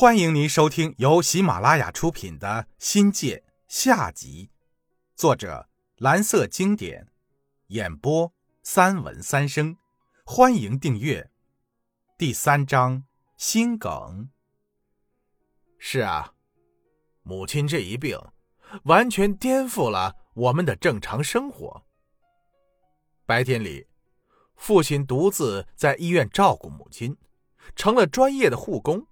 欢迎您收听由喜马拉雅出品的《新界》下集，作者蓝色经典，演播三文三生。欢迎订阅。第三章心梗。是啊，母亲这一病，完全颠覆了我们的正常生活。白天里，父亲独自在医院照顾母亲，成了专业的护工。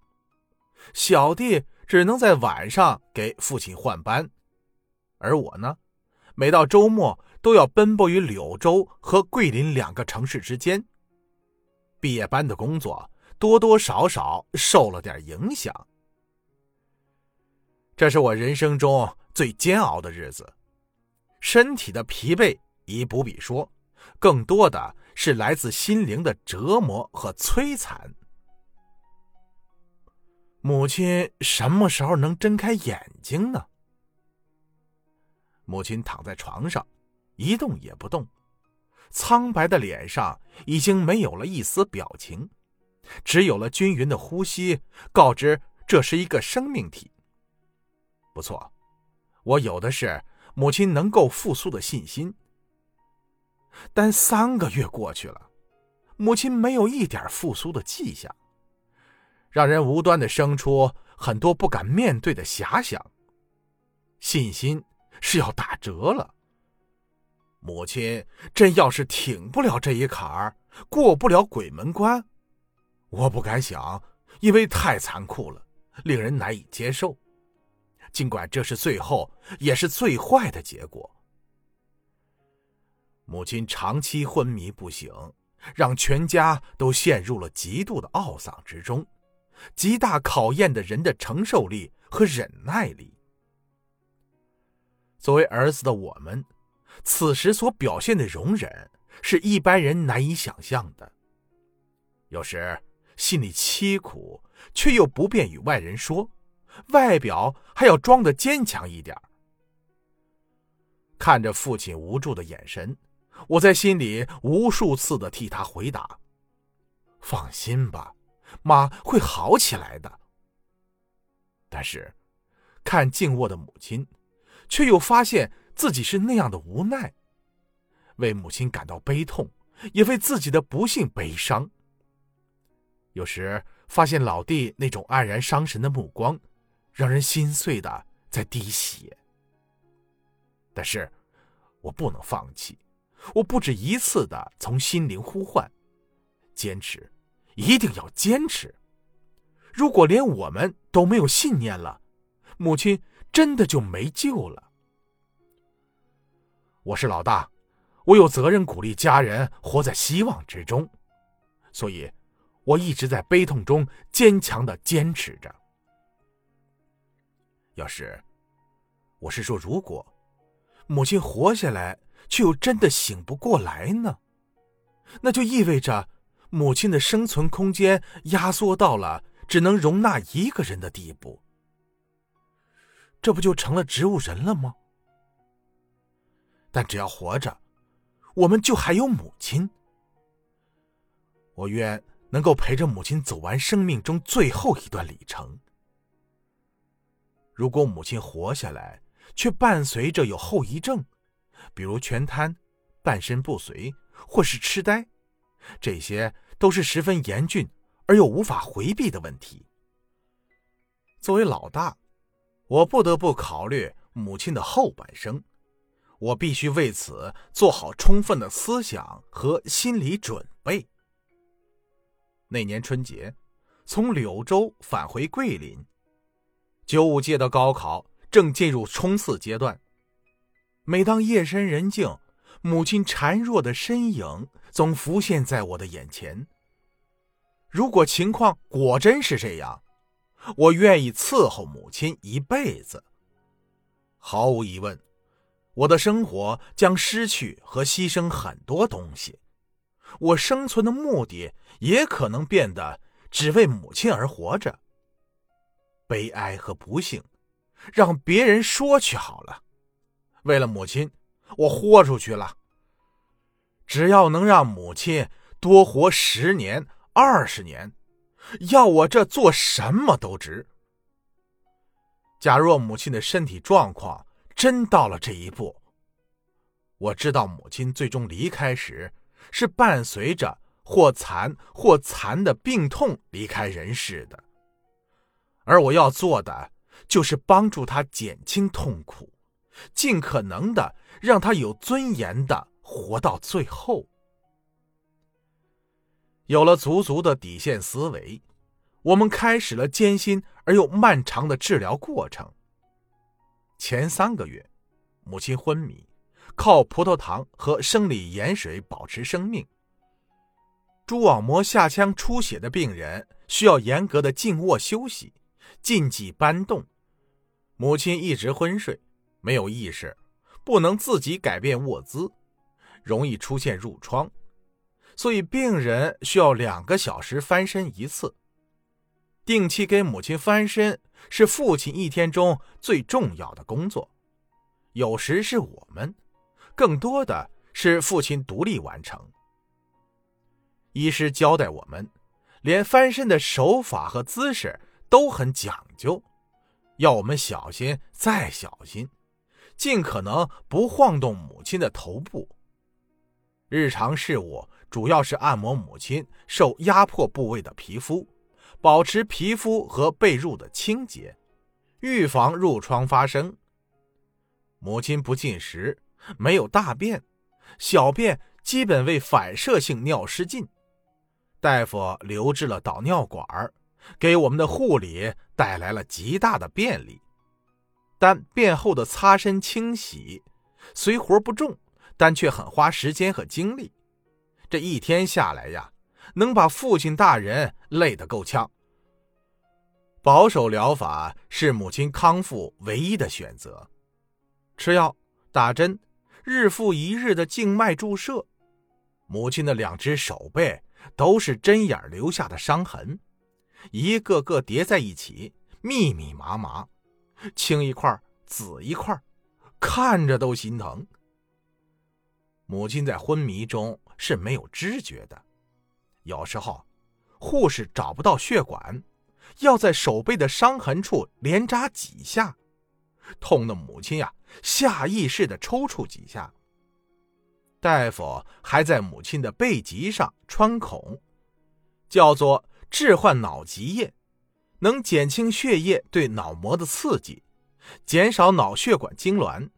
小弟只能在晚上给父亲换班，而我呢，每到周末都要奔波于柳州和桂林两个城市之间。毕业班的工作多多少少受了点影响。这是我人生中最煎熬的日子，身体的疲惫已不必说，更多的是来自心灵的折磨和摧残。母亲什么时候能睁开眼睛呢？母亲躺在床上，一动也不动，苍白的脸上已经没有了一丝表情，只有了均匀的呼吸，告知这是一个生命体。不错，我有的是母亲能够复苏的信心。但三个月过去了，母亲没有一点复苏的迹象。让人无端的生出很多不敢面对的遐想，信心是要打折了。母亲真要是挺不了这一坎儿，过不了鬼门关，我不敢想，因为太残酷了，令人难以接受。尽管这是最后也是最坏的结果。母亲长期昏迷不醒，让全家都陷入了极度的懊丧之中。极大考验的人的承受力和忍耐力。作为儿子的我们，此时所表现的容忍是一般人难以想象的。有时心里凄苦，却又不便与外人说，外表还要装得坚强一点。看着父亲无助的眼神，我在心里无数次的替他回答：“放心吧。”妈会好起来的。但是，看静卧的母亲，却又发现自己是那样的无奈，为母亲感到悲痛，也为自己的不幸悲伤。有时发现老弟那种黯然伤神的目光，让人心碎的在滴血。但是，我不能放弃，我不止一次的从心灵呼唤，坚持。一定要坚持。如果连我们都没有信念了，母亲真的就没救了。我是老大，我有责任鼓励家人活在希望之中，所以，我一直在悲痛中坚强的坚持着。要是，我是说，如果母亲活下来，却又真的醒不过来呢？那就意味着。母亲的生存空间压缩到了只能容纳一个人的地步，这不就成了植物人了吗？但只要活着，我们就还有母亲。我愿能够陪着母亲走完生命中最后一段里程。如果母亲活下来，却伴随着有后遗症，比如全瘫、半身不遂或是痴呆。这些都是十分严峻而又无法回避的问题。作为老大，我不得不考虑母亲的后半生，我必须为此做好充分的思想和心理准备。那年春节，从柳州返回桂林，九五届的高考正进入冲刺阶段。每当夜深人静，母亲孱弱的身影总浮现在我的眼前。如果情况果真是这样，我愿意伺候母亲一辈子。毫无疑问，我的生活将失去和牺牲很多东西，我生存的目的也可能变得只为母亲而活着。悲哀和不幸，让别人说去好了。为了母亲。我豁出去了。只要能让母亲多活十年、二十年，要我这做什么都值，假若母亲的身体状况真到了这一步，我知道母亲最终离开时是伴随着或残或残的病痛离开人世的，而我要做的就是帮助她减轻痛苦，尽可能的让她有尊严的活到最后。有了足足的底线思维，我们开始了艰辛而又漫长的治疗过程。前三个月，母亲昏迷，靠葡萄糖和生理盐水保持生命。蛛网膜下腔出血的病人需要严格的静卧休息，禁忌搬动。母亲一直昏睡，没有意识，不能自己改变卧姿，容易出现褥疮。所以，病人需要两个小时翻身一次。定期给母亲翻身是父亲一天中最重要的工作。有时是我们，更多的是父亲独立完成。医师交代我们，连翻身的手法和姿势都很讲究，要我们小心再小心，尽可能不晃动母亲的头部。日常事务。主要是按摩母亲受压迫部位的皮肤，保持皮肤和被褥的清洁，预防褥疮发生。母亲不进食，没有大便，小便基本为反射性尿失禁。大夫留置了导尿管，给我们的护理带来了极大的便利。但便后的擦身清洗虽活不重，但却很花时间和精力。这一天下来呀，能把父亲大人累得够呛。保守疗法是母亲康复唯一的选择，吃药、打针，日复一日的静脉注射。母亲的两只手背都是针眼留下的伤痕，一个个叠在一起，密密麻麻，青一块紫一块，看着都心疼。母亲在昏迷中。是没有知觉的，有时候护士找不到血管，要在手背的伤痕处连扎几下，痛的母亲呀下意识的抽搐几下。大夫还在母亲的背脊上穿孔，叫做置换脑脊液，能减轻血液对脑膜的刺激，减少脑血管痉挛。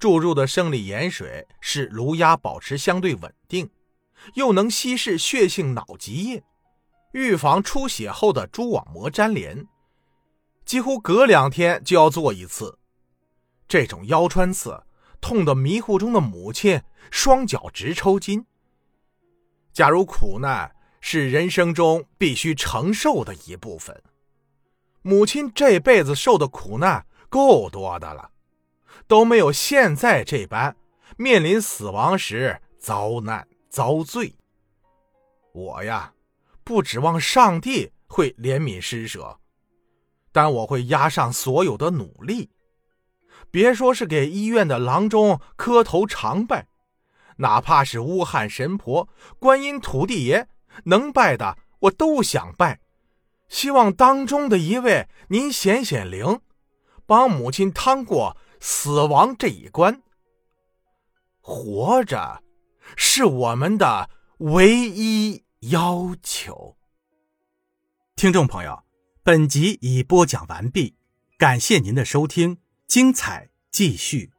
注入的生理盐水使颅压保持相对稳定，又能稀释血性脑脊液，预防出血后的蛛网膜粘连。几乎隔两天就要做一次。这种腰穿刺痛得迷糊中的母亲双脚直抽筋。假如苦难是人生中必须承受的一部分，母亲这辈子受的苦难够多的了。都没有现在这般面临死亡时遭难遭罪。我呀，不指望上帝会怜悯施舍，但我会压上所有的努力。别说是给医院的郎中磕头长拜，哪怕是乌汉神婆、观音、土地爷，能拜的我都想拜。希望当中的一位您显显灵，帮母亲趟过。死亡这一关，活着是我们的唯一要求。听众朋友，本集已播讲完毕，感谢您的收听，精彩继续。